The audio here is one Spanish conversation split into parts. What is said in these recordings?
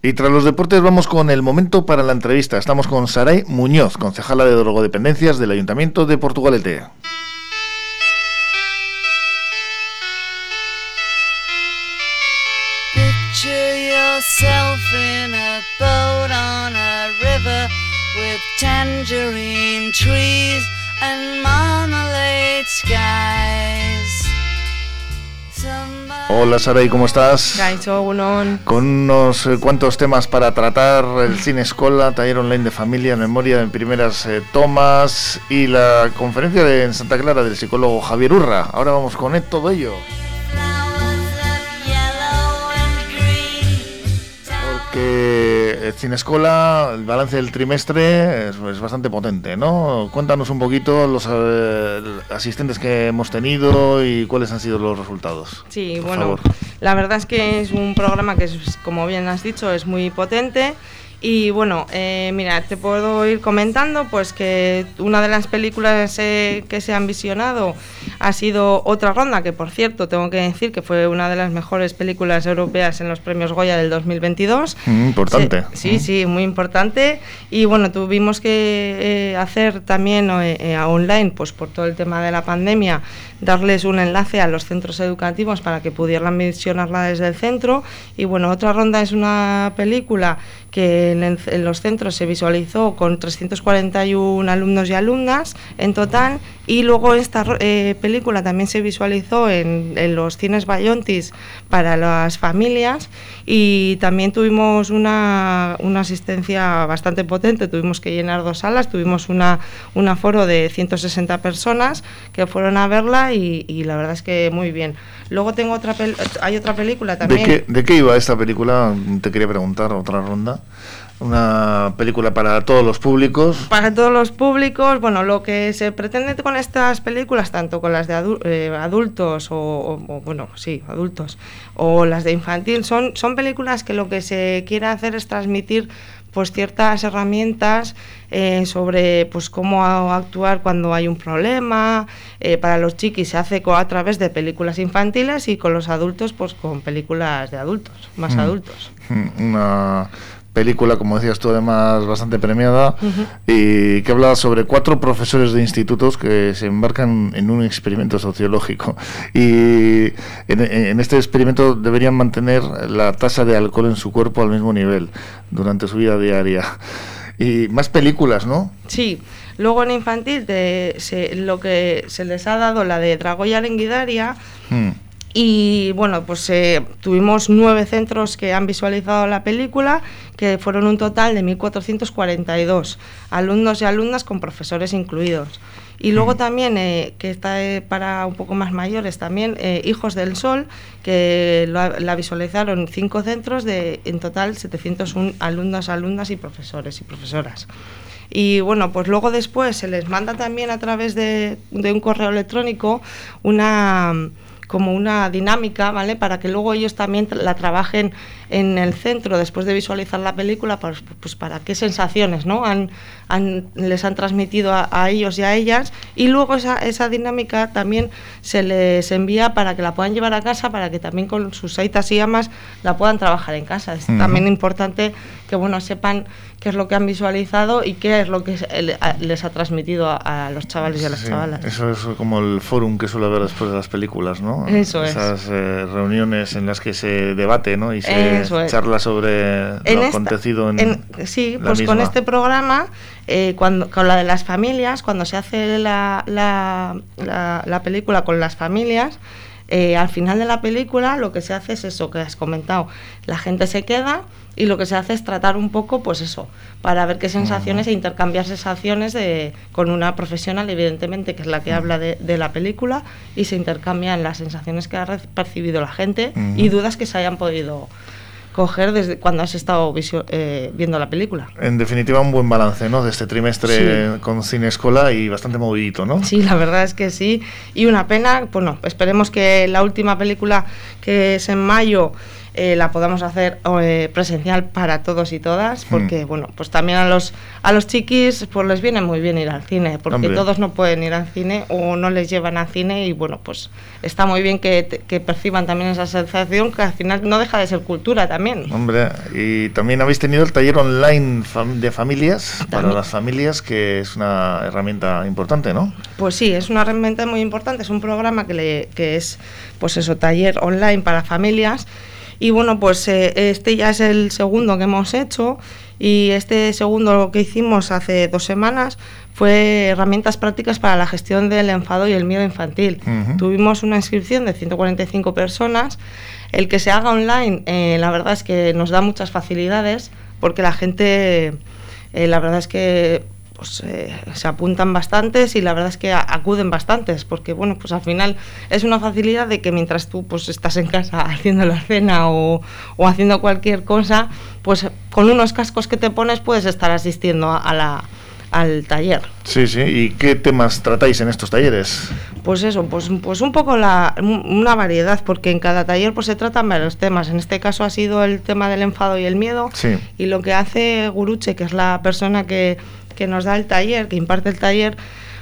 Y tras los deportes vamos con el momento para la entrevista. Estamos con Saray Muñoz, concejala de drogodependencias del Ayuntamiento de Portugalete. Tangerine trees and marmalade skies. Hola Saray, ¿cómo estás? Con unos eh, cuantos temas para tratar, el cine escola, taller online de familia, memoria en primeras eh, tomas y la conferencia de, en Santa Clara del psicólogo Javier Urra. Ahora vamos con todo ello. Cine Escola, el balance del trimestre es, bastante potente, ¿no? Cuéntanos un poquito los eh, asistentes que hemos tenido y cuáles han sido los resultados. Sí, bueno, la verdad es que es un programa que, como bien has dicho, es muy potente y bueno, eh, mira, te puedo ir comentando pues que una de las películas eh, que se han visionado ha sido Otra Ronda, que por cierto tengo que decir que fue una de las mejores películas europeas en los premios Goya del 2022. Mm, importante. Sí, mm. sí, muy importante. Y bueno, tuvimos que eh, hacer también online, pues por todo el tema de la pandemia, darles un enlace a los centros educativos para que pudieran visionarla desde el centro. Y bueno, Otra Ronda es una película que en, los centros se visualizó con 341 alumnos y alumnas en total y luego esta eh, película también se visualizó en, los cines Bayontis para las familias y también tuvimos una, asistencia bastante potente, tuvimos que llenar dos salas, tuvimos una, un aforo de 160 personas que fueron a verla y, la verdad es que muy bien. Luego tengo otra hay otra película también. ¿De qué, ¿De qué iba esta película? Te quería preguntar, otra ronda. Una película para todos los públicos. Para todos los públicos, bueno, lo que se pretende con estas películas, tanto con las de eh, adultos o, bueno, sí, adultos, o las de infantil, son, son películas que lo que se quiere hacer es transmitir pues ciertas herramientas eh, sobre pues cómo actuar cuando hay un problema eh, para los chiquis se hace a través de películas infantiles y con los adultos pues con películas de adultos más mm. adultos mm, una película, como decías tú, además bastante premiada, y que habla sobre cuatro profesores de institutos que se embarcan en un experimento sociológico. Y en, este experimento deberían mantener la tasa de alcohol en su cuerpo al mismo nivel durante su vida diaria. Y más películas, ¿no? Sí. Luego en infantil, lo que se les ha dado, la de Dragoya Lenguidaria, mm. Y bueno, pues eh, tuvimos nueve centros que han visualizado la película, que fueron un total de 1.442 alumnos y alumnas con profesores incluidos. Y luego también, eh, que está eh, para un poco más mayores, también Hijos del Sol, que la visualizaron cinco centros de en total 701 alumnos, alumnas y profesores y profesoras. Y bueno, pues luego después se les manda también a través de un correo electrónico una como una dinámica, ¿vale? Para que luego ellos también la trabajen en el centro después de visualizar la película, pues, pues para qué sensaciones, ¿no? Han, les han transmitido a, ellos y a ellas y luego esa, esa dinámica también se les envía para que la puedan llevar a casa, para que también con sus aitas y amas la puedan trabajar en casa. Es también importante que, bueno, sepan qué es lo que han visualizado y qué es lo que les ha transmitido a, los chavales y a las chavalas. Eso es como el fórum que suele haber después de las películas, ¿no? Eso Esas eh, reuniones en las que se debate, ¿no? Y se charla sobre lo acontecido en, Sí, pues con este programa, eh, cuando, con la de las familias, cuando se hace la, la, la película con las familias, eh, al final de la película lo que se hace es eso que has comentado. La gente se queda y lo que se hace es tratar un poco, pues eso, para ver qué sensaciones e intercambiar sensaciones de, con una profesional, evidentemente, que es la que habla de, la película, y se intercambian las sensaciones que ha percibido la gente y dudas que se hayan podido coger desde cuando has estado eh, viendo la película. En definitiva, un buen balance ¿no? de este trimestre con Cine Escola y bastante movidito, ¿no? Sí, la verdad es que sí. Y una pena, pues no, esperemos que la última película que es en mayo eh, la podamos hacer eh, presencial para todos y todas, hmm. porque bueno, pues también a los a los chiquis pues les viene muy bien ir al cine, porque todos no pueden ir al cine o no les llevan al cine y bueno, pues está muy bien que, que, perciban también esa sensación que al final no deja de ser cultura también. Hombre, y también habéis tenido el taller online de familias para las familias, que es una herramienta importante, ¿no? Pues sí, es una herramienta muy importante, es un programa que, le, que es pues eso, taller online para familias y bueno, pues eh, este ya es el segundo que hemos hecho y este segundo que hicimos hace dos semanas fue herramientas prácticas para la gestión del enfado y el miedo infantil. Tuvimos una inscripción de 145 personas. El que se haga online, eh, la verdad es que nos da muchas facilidades porque la gente, eh, la verdad es que pues eh, se apuntan bastantes y la verdad es que acuden bastantes, porque bueno, pues al final es una facilidad de que mientras tú pues estás en casa haciendo la cena o, haciendo cualquier cosa, pues con unos cascos que te pones puedes estar asistiendo a, la, al taller. Sí, sí. ¿Y qué temas tratáis en estos talleres? Pues eso, pues, pues un poco la, una variedad, porque en cada taller pues se tratan varios temas. En este caso ha sido el tema del enfado y el miedo. Sí. Y lo que hace Guruche, que es la persona que que nos da el taller, que imparte el taller,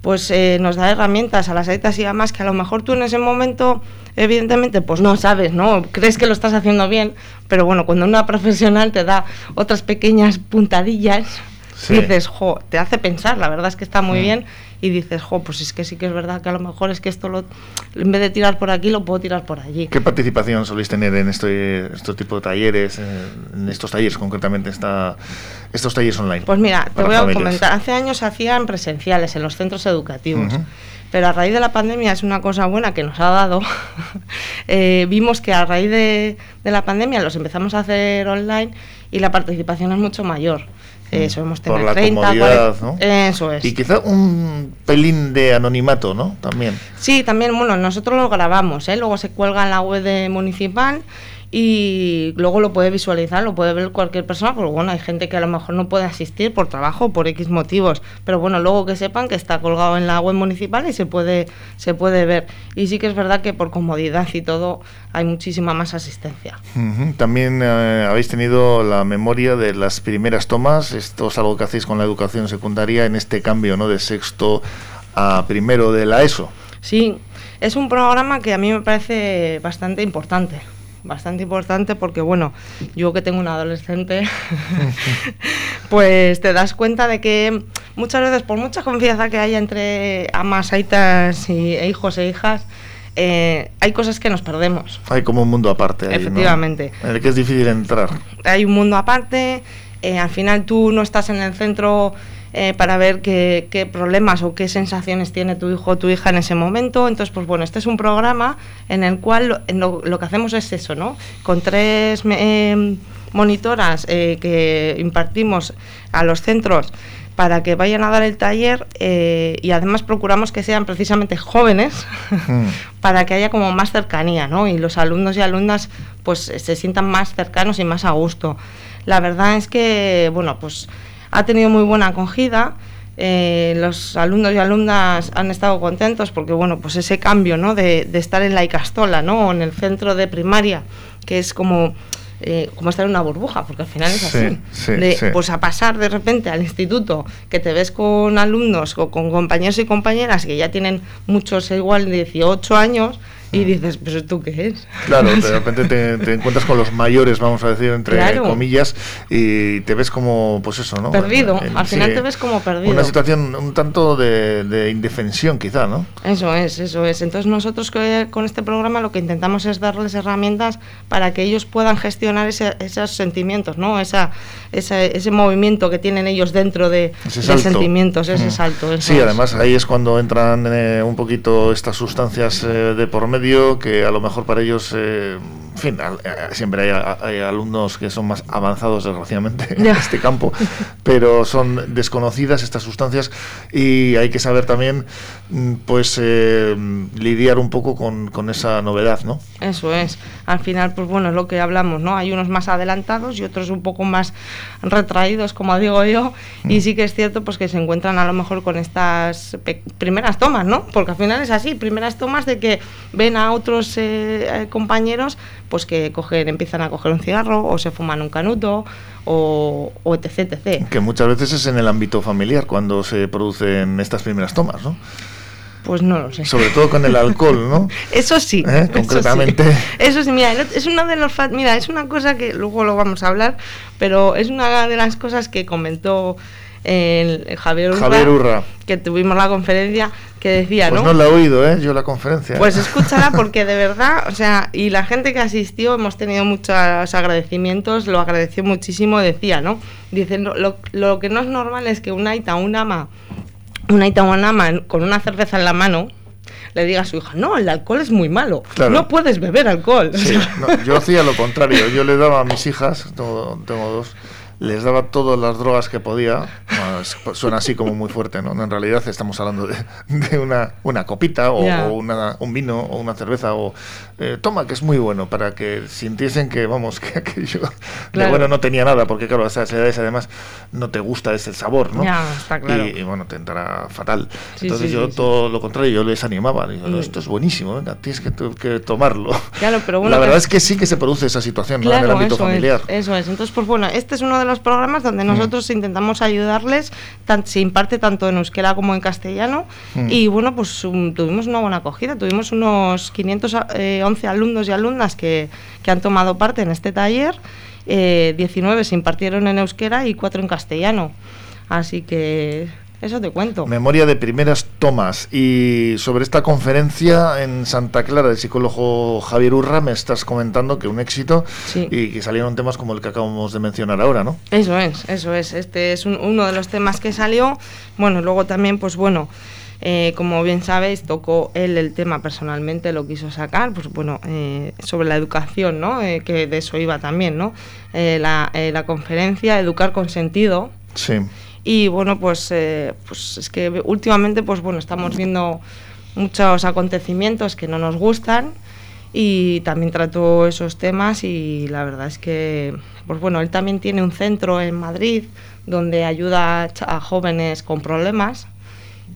pues eh, nos da herramientas a las aitas y además que a lo mejor tú en ese momento, evidentemente, pues no sabes, ¿no? Crees que lo estás haciendo bien, pero bueno, cuando una profesional te da otras pequeñas puntadillas, dices, jo, te hace pensar, la verdad es que está muy mm. bien y dices, jo, pues es que sí que es verdad que a lo mejor es que esto lo, en vez de tirar por aquí, lo puedo tirar por allí. ¿Qué participación soléis tener en este, este tipo de talleres, en estos talleres concretamente, esta, estos talleres online? Pues mira, te voy a comentar, hace años se hacían presenciales en los centros educativos. Pero a raíz de la pandemia es una cosa buena que nos ha dado. Eh, vimos que a raíz de, de la pandemia los empezamos a hacer online y la participación es mucho mayor. Eso, hemos tenido Por la 30, comodidad, ¿no? Eso es. Y quizá un pelín de anonimato, ¿no? También. Sí, también, bueno, nosotros lo grabamos, ¿eh? Luego se cuelga en la web de municipal y luego lo puede visualizar, lo puede ver cualquier persona, porque bueno, hay gente que a lo mejor no puede asistir por trabajo o por X motivos, pero bueno, luego que sepan que está colgado en la web municipal y se puede, se puede ver. Y sí que es verdad que por comodidad y todo hay muchísima más asistencia. También eh, habéis tenido la memoria de las primeras tomas, esto es algo que hacéis con la educación secundaria en este cambio ¿no? de sexto a primero de la ESO. Sí, es un programa que a mí me parece bastante importante bastante importante porque, bueno, yo que tengo un adolescente, pues te das cuenta de que muchas veces, por mucha confianza que haya entre amas, aitas y, e hijos e hijas, eh, hay cosas que nos perdemos. Hay como un mundo aparte. Efectivamente. En el que es difícil entrar. Hay un mundo aparte, eh, al final tú no estás en el centro eh, para ver qué, problemas o qué sensaciones tiene tu hijo o tu hija en ese momento. Entonces, pues bueno, este es un programa en el cual lo, que hacemos es eso, ¿no? Con tres eh, monitoras eh, que impartimos a los centros para que vayan a dar el taller y además procuramos que sean precisamente jóvenes mm. para que haya como más cercanía, ¿no? Y los alumnos y alumnas pues se sientan más cercanos y más a gusto. La verdad es que, bueno, pues ha tenido muy buena acogida. Eh, los alumnos y alumnas han estado contentos porque, bueno, pues ese cambio, ¿no? De, estar en la Icastola, ¿no? O en el centro de primaria, que es como, eh, como estar en una burbuja, porque al final es así. Pues a pasar de repente al instituto, que te ves con alumnos o con compañeros y compañeras que ya tienen muchos igual 18 años, y dices, ¿pero tú qué es? Claro, de repente te, encuentras con los mayores, vamos a decir, entre comillas, y te ves como, pues eso, ¿no? Perdido, al final te ves como perdido. Una situación un tanto de, indefensión, quizá, ¿no? Eso es, eso es. Entonces nosotros con este programa lo que intentamos es darles herramientas para que ellos puedan gestionar esos sentimientos, ¿no? Esa, ese movimiento que tienen ellos dentro de, sentimientos, ese salto. Sí, además ahí es cuando entran eh, un poquito estas sustancias eh, de por medio que a lo mejor para ellos, eh, en fin, eh, siempre hay, alumnos que son más avanzados desgraciadamente en este campo, pero son desconocidas estas sustancias y hay que saber también mm, pues eh, lidiar un poco con, con, esa novedad, ¿no? Eso es. Al final, pues bueno, es lo que hablamos, ¿no? Hay unos más adelantados y otros un poco más retraídos, como digo yo, y mm. sí que es cierto pues que se encuentran a lo mejor con estas primeras tomas, ¿no? Porque al final es así, primeras tomas de que ven a otros eh, compañeros pues que cogen, empiezan a coger un cigarro o se fuman un canuto o, o etc, etc. Que muchas veces es en el ámbito familiar cuando se producen estas primeras tomas, ¿no? Pues no lo sé. Sobre todo con el alcohol, ¿no? eso sí. ¿Eh? Concretamente. Eso sí. mira, es una de los mira, es una cosa que luego lo vamos a hablar, pero es una de las cosas que comentó el, Javier, Urra, Javier Urra, que tuvimos la conferencia, que decía, pues ¿no? no la he oído, ¿eh? Yo la conferencia. Pues escúchala porque de verdad, o sea, y la gente que asistió, hemos tenido muchos agradecimientos, lo agradeció muchísimo, decía, ¿no? Dicen, lo, lo que no es normal es que una Aita, una ama, una Aita, una ama con una cerveza en la mano, le diga a su hija, no, el alcohol es muy malo, Claro. no puedes beber alcohol. Sí, no, yo hacía lo contrario. Yo le daba a mis hijas, tengo, tengo dos, les daba todas las drogas que podía. Bueno, es- suena así como muy fuerte, ¿no? En realidad estamos hablando de, de una, una copita o, Ya. o una- un vino o una cerveza o... eh, toma, que es muy bueno, para que sintiesen que, vamos, que aquello de Claro. bueno no tenía nada, porque claro, a esas edades además no te gusta ese sabor, ¿no? Ya, está claro. Y, y, bueno, te entrará fatal. Sí, Entonces sí, yo sí, todo lo contrario, yo les animaba. Digo, no, Mm. esto es buenísimo, venga, tienes que, que tomarlo. Claro, pero bueno, La verdad que- es que sí que se produce esa situación ¿no? en el Claro, ámbito eso familiar. es, eso es. Entonces, pues bueno, este es uno de los programas donde Mm. nosotros intentamos ayudarles, tan- se imparte tanto en euskera como en castellano, Mm. y bueno, pues um, tuvimos una buena acogida, tuvimos unos 511 alumnos y alumnas que, que han tomado parte en este taller, eh, 19 se impartieron en euskera y 4 en castellano, así que eso te cuento. Memoria de primeras tomas. Y sobre esta conferencia en Santa Clara del psicólogo Javier Urra me estás comentando que un éxito Sí. y que salieron temas como el que acabamos de mencionar ahora, ¿no? Eso es, eso es. Este es un- uno de los temas que salió. Bueno, luego también, pues bueno, eh, como bien sabéis, tocó él el tema personalmente, lo quiso sacar, pues bueno, eh, sobre la educación, ¿no? Eh, que de eso iba también, ¿no? Eh, la, eh, la conferencia Educar con Sentido. Sí. Y bueno, pues, eh, pues es que últimamente, pues bueno, estamos viendo muchos acontecimientos que no nos gustan y también trató esos temas y la verdad es que, pues bueno, él también tiene un centro en Madrid donde ayuda a, jóvenes con problemas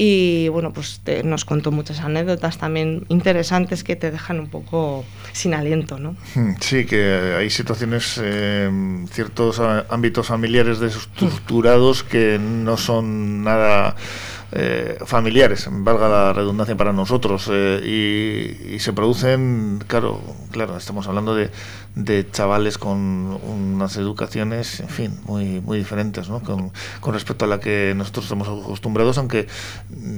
y bueno, pues te- nos contó muchas anécdotas también interesantes que te dejan un poco sin aliento, ¿no? Mm, Sí, que hay situaciones, eh, ciertos ámbitos familiares desestructurados que no son nada eh, familiares, valga la redundancia para nosotros, eh, y, y se producen, claro, claro, estamos hablando de, de chavales con unas educaciones, en fin, muy, muy diferentes, ¿no? Con, respecto a la que nosotros estamos acostumbrados, aunque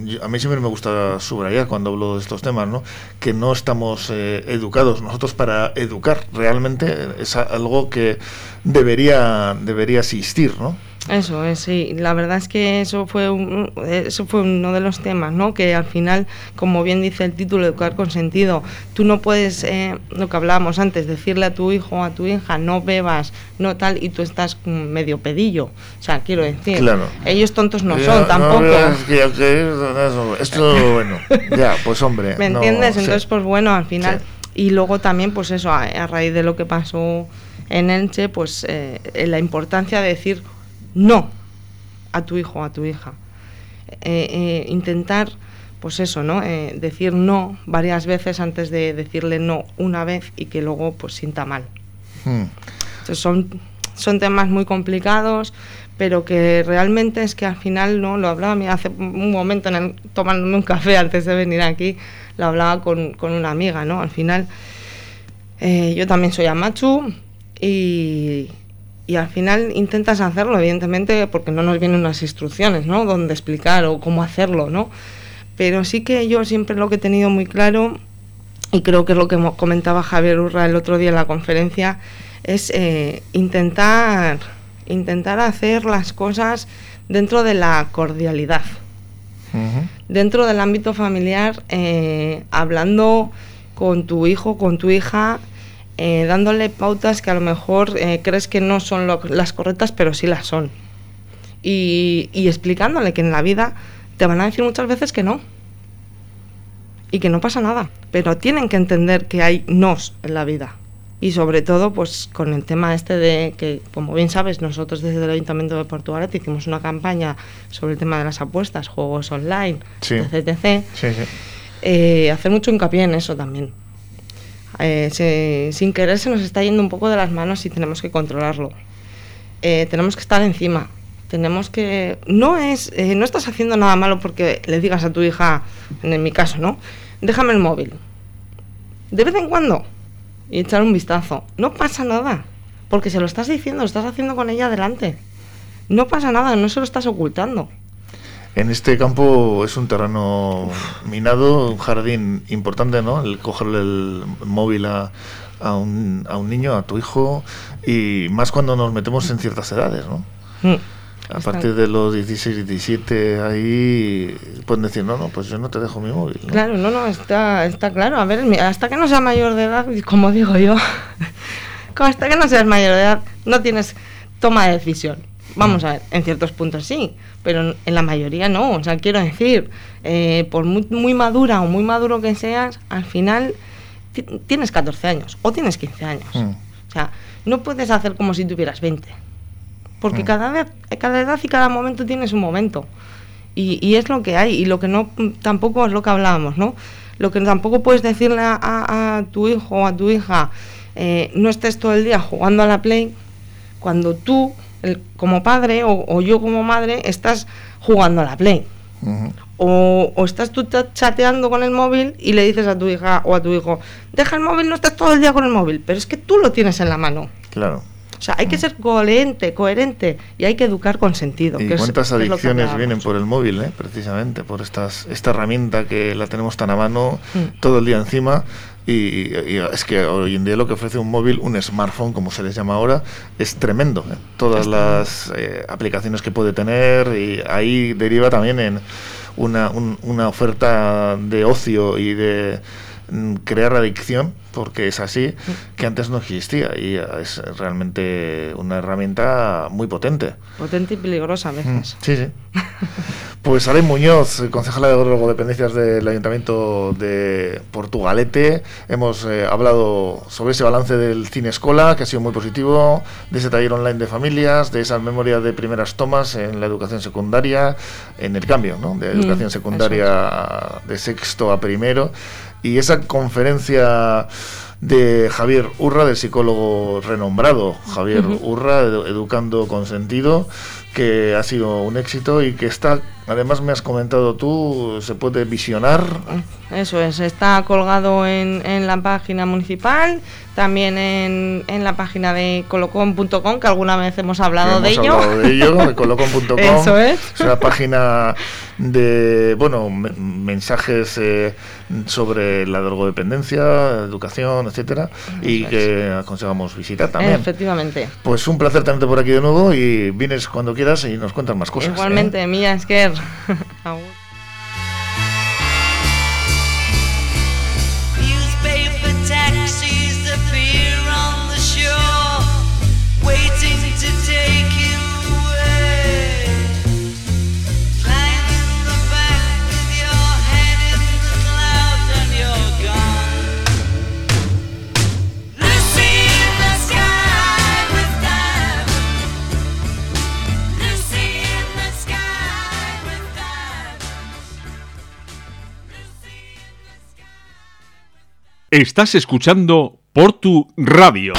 yo- a mí siempre me gusta subrayar cuando hablo de estos temas, ¿no? Que no estamos eh, educados nosotros para educar, realmente es algo que debería, debería existir, ¿no? Eso es, sí. La verdad es que eso fue, un- eso fue uno de los temas, ¿no? Que al final, como bien dice el título, educar con sentido, tú no puedes, eh, lo que hablábamos antes, decirle a tu hijo o a tu hija, no bebas, no tal, y tú estás medio pedillo. O sea, quiero decir, Claro. ellos tontos no son tampoco. es que que eso- esto, bueno, ya, pues hombre. ¿Me no, entiendes? sí. Entonces, pues bueno, al final. Sí. Y luego también, pues eso, a, a raíz de lo que pasó en Elche, pues eh, la importancia de decir no a tu hijo o a tu hija. Eh, eh, intentar, pues eso, ¿no? Eh, decir no varias veces antes de decirle no una vez y que luego pues sienta mal. Mm. Entonces son, son temas muy complicados, pero que realmente es que al final, ¿no? Lo hablaba mira, hace un momento en el- tomándome un café antes de venir aquí, lo hablaba con, con una amiga, ¿no? Al final, yo también soy amachu y, y al final intentas hacerlo, evidentemente, porque no nos vienen unas instrucciones, ¿no? Donde explicar o cómo hacerlo, ¿no? Pero sí que yo siempre lo que he tenido muy claro, y creo que es lo que comentaba Javier Urra el otro día en la conferencia, es eh, intentar, intentar hacer las cosas dentro de la cordialidad dentro del ámbito familiar, eh, hablando con tu hijo, con tu hija, eh, dándole pautas que a lo mejor eh, crees que no son lo- las correctas, pero sí las son. Y, y explicándole que en la vida te van a decir muchas veces que no. Y que no pasa nada. Pero tienen que entender que hay nos en la vida. Y sobre todo, pues con el tema este de que, como bien sabes, nosotros desde el Ayuntamiento de Portugalete hicimos una campaña sobre el tema de las apuestas, juegos online, Sí. etc. etc. Sí, sí. Eh, hacer mucho hincapié en eso también. Eh, sin querer se nos está yendo un poco de las manos y tenemos que controlarlo. Eh, tenemos que estar encima. Tenemos que. No es. Eh, no estás haciendo nada malo porque le digas a tu hija, en mi caso, ¿no? Déjame el móvil. De vez en cuando. Y echar un vistazo. No pasa nada. Porque se lo estás diciendo, lo estás haciendo con ella adelante. No pasa nada, no se lo estás ocultando. En este campo es un terreno minado, un jardín importante, ¿no? El cogerle el móvil a, a, un, a un niño, a tu hijo, y más cuando nos metemos en ciertas edades, ¿no? Mm. A partir de los 16, 17, ahí pueden decir, no, no, pues yo no te dejo mi móvil. Claro, no, no, está, está claro. A ver, hasta que no sea mayor de edad, como digo yo, hasta que no seas mayor de edad, no tienes toma de decisión. Vamos a ver, en ciertos puntos sí, pero en la mayoría no. O sea, quiero decir, eh, por muy, muy, madura o muy maduro que seas, al final tienes 14 años o tienes 15 años. Mm. O sea, no puedes hacer como si tuvieras 20. Porque mm. cada, vez, cada edad y cada momento tienes un momento. Y, y, es lo que hay. Y lo que no, tampoco es lo que hablábamos, ¿no? Lo que tampoco puedes decirle a, a, tu hijo o a tu hija, eh, no estés todo el día jugando a la Play, cuando tú como padre o, yo como madre estás jugando a la Play. o, estás tú chateando con el móvil y le dices a tu hija o a tu hijo, deja el móvil, no estás todo el día con el móvil, pero es que tú lo tienes en la mano. Claro. O sea, hay que ser coherente, coherente y hay que educar con sentido. ¿Y cuántas adicciones vienen por el móvil, eh? precisamente, por estas, esta herramienta que la tenemos tan a mano mm. todo el día encima? Y, es que hoy en día lo que ofrece un móvil, un smartphone, como se les llama ahora, es tremendo. ¿eh? Todas las eh, aplicaciones que puede tener y ahí deriva también en una, una oferta de ocio y de crear adicción porque es así, que antes no existía y es realmente una herramienta muy potente. Potente y peligrosa a veces. Mm, sí, sí. Pues Ale Muñoz, concejala de drogodependencias del Ayuntamiento de Portugalete, hemos eh, hablado sobre ese balance del Cine Escola, que ha sido muy positivo, de ese taller online de familias, de esa memoria de primeras tomas en la educación secundaria, en el cambio ¿no? de mm, educación secundaria de sexto a primero y esa conferencia de Javier Urra, del psicólogo renombrado Javier Urra, Educando con Sentido, que ha sido un éxito y que está, además me has comentado tú, se puede visionar. Eso es, está colgado en, en la página municipal, también en, en la página de colocom.com, que alguna vez hemos hablado de ello. Hablado de ello, de colocom.com. Eso es. Es una página de, bueno, mensajes eh, sobre la drogodependencia, educación, etcétera, y que aconsejamos visitar también. Efectivamente. Pues un placer tenerte por aquí de nuevo y vienes cuando quieras y nos cuentas más cosas. Igualmente, ¿eh? mía, es que... 啊。Estás escuchando Portu Radio.